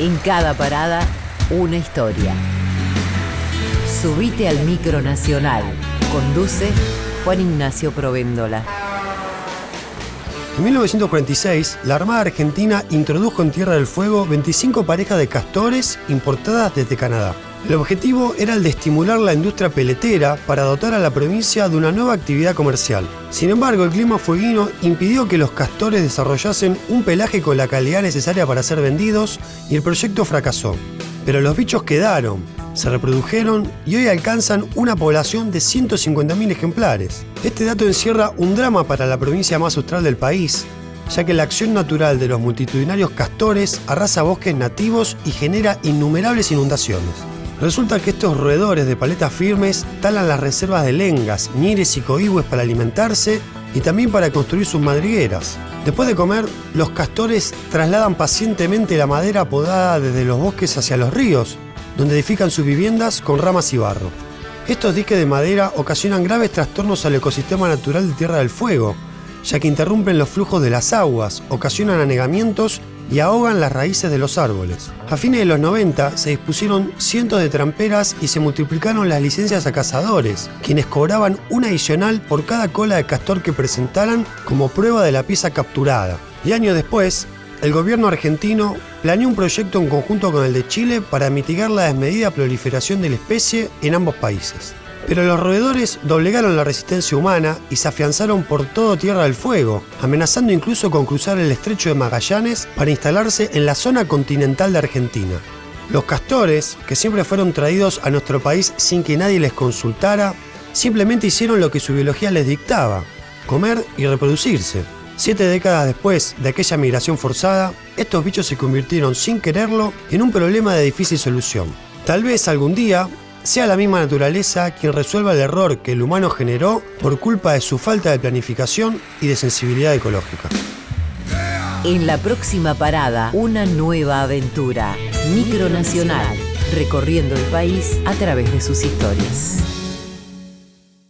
En cada parada, una historia. Subite al micro nacional. Conduce Juan Ignacio Provéndola. En 1946, la Armada Argentina introdujo en Tierra del Fuego 25 parejas de castores importadas desde Canadá. El objetivo era el de estimular la industria peletera para dotar a la provincia de una nueva actividad comercial. Sin embargo, el clima fueguino impidió que los castores desarrollasen un pelaje con la calidad necesaria para ser vendidos y el proyecto fracasó. Pero los bichos quedaron, se reprodujeron y hoy alcanzan una población de 150.000 ejemplares. Este dato encierra un drama para la provincia más austral del país, ya que la acción natural de los multitudinarios castores arrasa bosques nativos y genera innumerables inundaciones. Resulta que estos roedores de paletas firmes talan las reservas de lengas, ñires y coihues para alimentarse y también para construir sus madrigueras. Después de comer, los castores trasladan pacientemente la madera podada desde los bosques hacia los ríos, donde edifican sus viviendas con ramas y barro. Estos diques de madera ocasionan graves trastornos al ecosistema natural de Tierra del Fuego, ya que interrumpen los flujos de las aguas, ocasionan anegamientos y ahogan las raíces de los árboles. A fines de los 90 se dispusieron cientos de tramperas y se multiplicaron las licencias a cazadores, quienes cobraban una adicional por cada cola de castor que presentaran como prueba de la pieza capturada. Y años después, el gobierno argentino planeó un proyecto en conjunto con el de Chile para mitigar la desmedida proliferación de la especie en ambos países. Pero los roedores doblegaron la resistencia humana y se afianzaron por todo Tierra del Fuego, amenazando incluso con cruzar el estrecho de Magallanes para instalarse en la zona continental de Argentina. Los castores, que siempre fueron traídos a nuestro país sin que nadie les consultara, simplemente hicieron lo que su biología les dictaba, comer y reproducirse. Siete décadas después de aquella migración forzada, estos bichos se convirtieron sin quererlo en un problema de difícil solución. Tal vez algún día sea la misma naturaleza quien resuelva el error que el humano generó por culpa de su falta de planificación y de sensibilidad ecológica. En la próxima parada, una nueva aventura. Micronacional, recorriendo el país a través de sus historias.